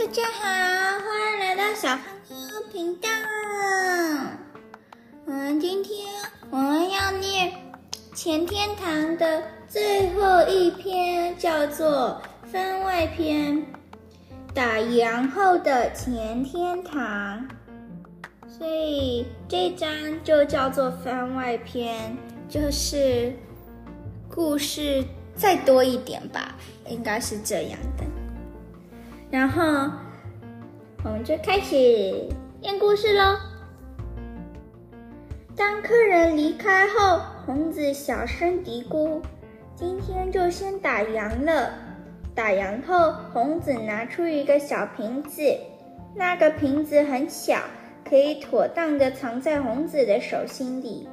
大家好，欢迎来到小胖妞频道。嗯，今天我们要念前天堂的最后一篇，叫做番外篇。打烊后的前天堂，所以这章就叫做番外篇，就是故事再多一点吧，应该是这样的。然后我们就开始念故事喽。当客人离开后，红子小声嘀咕：“今天就先打烊了。”打烊后，红子拿出一个小瓶子，那个瓶子很小，可以妥当的藏在红子的手心里。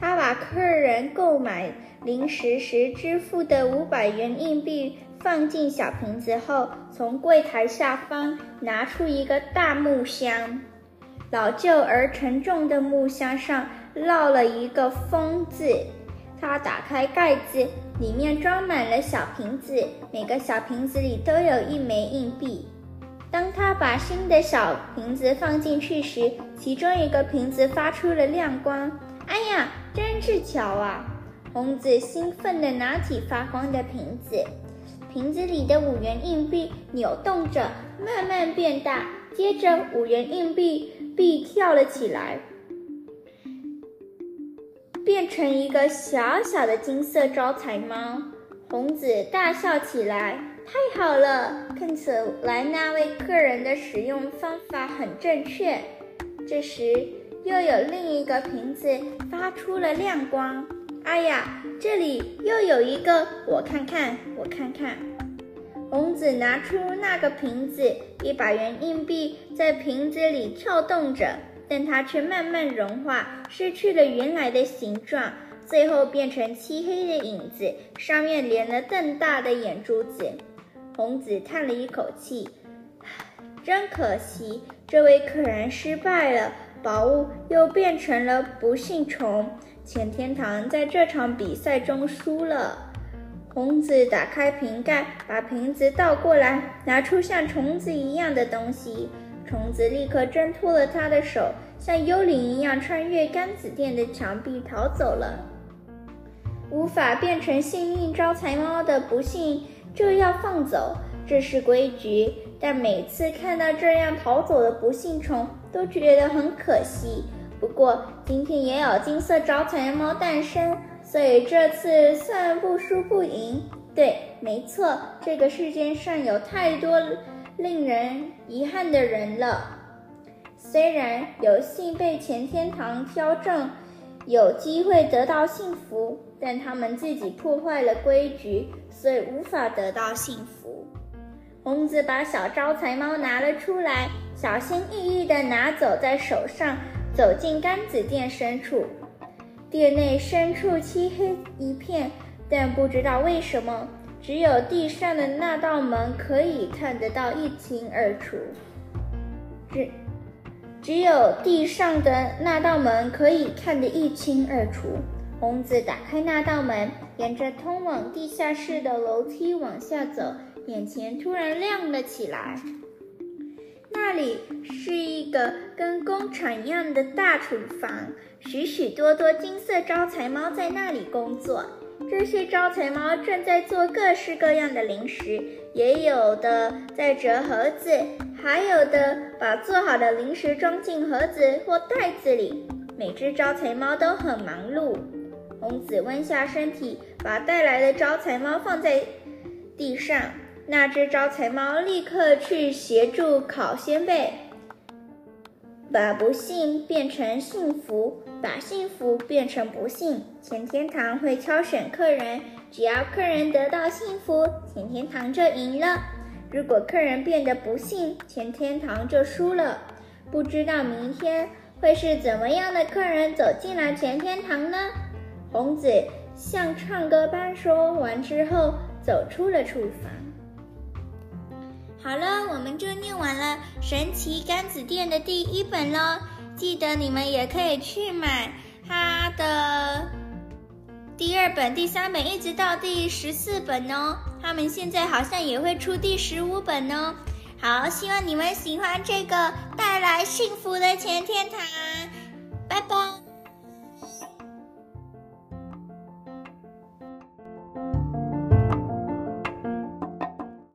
他把客人购买零食时支付的五百元硬币放进小瓶子后，从柜台下方拿出一个大木箱，老旧而沉重的木箱上烙了一个“封”字。他打开盖子，里面装满了小瓶子，每个小瓶子里都有一枚硬币。当他把新的小瓶子放进去时，其中一个瓶子发出了亮光。哎呀，真是巧啊！红子兴奋地拿起发光的瓶子，瓶子里的五元硬币扭动着，慢慢变大，接着五元硬币币跳了起来。变成一个小小的金色招财猫，红子大笑起来。太好了，看起来那位客人的使用方法很正确。这时，又有另一个瓶子发出了亮光。哎呀，这里又有一个，我看看，我看看。红子拿出那个瓶子，一百元硬币在瓶子里跳动着。但它却慢慢融化，失去了原来的形状，最后变成漆黑的影子，上面连了瞪大的眼珠子。红子叹了一口气：“真可惜，这位客人失败了，宝物又变成了不幸虫。浅天堂在这场比赛中输了。”红子打开瓶盖，把瓶子倒过来，拿出像虫子一样的东西。虫子立刻挣脱了他的手，像幽灵一样穿越甘子店的墙壁逃走了。无法变成幸运招财猫的不幸就要放走，这是规矩。但每次看到这样逃走的不幸虫，都觉得很可惜。不过今天也有金色招财猫诞生，所以这次算不输不赢。对，没错，这个世界上有太多。令人遗憾的人了。虽然有幸被前天堂挑中，有机会得到幸福，但他们自己破坏了规矩，所以无法得到幸福。红子把小招财猫拿了出来，小心翼翼地拿走在手上，走进甘子店深处。店内深处漆黑一片，但不知道为什么。只有地上的那道门可以看得到一清二楚。只只有地上的那道门可以看得一清二楚。红子打开那道门，沿着通往地下室的楼梯往下走，眼前突然亮了起来。那里是一个跟工厂一样的大厨房，许许多多金色招财猫在那里工作。这些招财猫正在做各式各样的零食，也有的在折盒子，还有的把做好的零食装进盒子或袋子里。每只招财猫都很忙碌。红子弯下身体，把带来的招财猫放在地上。那只招财猫立刻去协助烤鲜贝。把不幸变成幸福，把幸福变成不幸。前天堂会挑选客人，只要客人得到幸福，前天堂就赢了；如果客人变得不幸，前天堂就输了。不知道明天会是怎么样的客人走进了前天堂呢？红子像唱歌般说完之后，走出了厨房。好了，我们就念完了《神奇甘子店》的第一本喽。记得你们也可以去买它的第二本、第三本，一直到第十四本哦。他们现在好像也会出第十五本哦。好，希望你们喜欢这个带来幸福的前天堂，拜拜。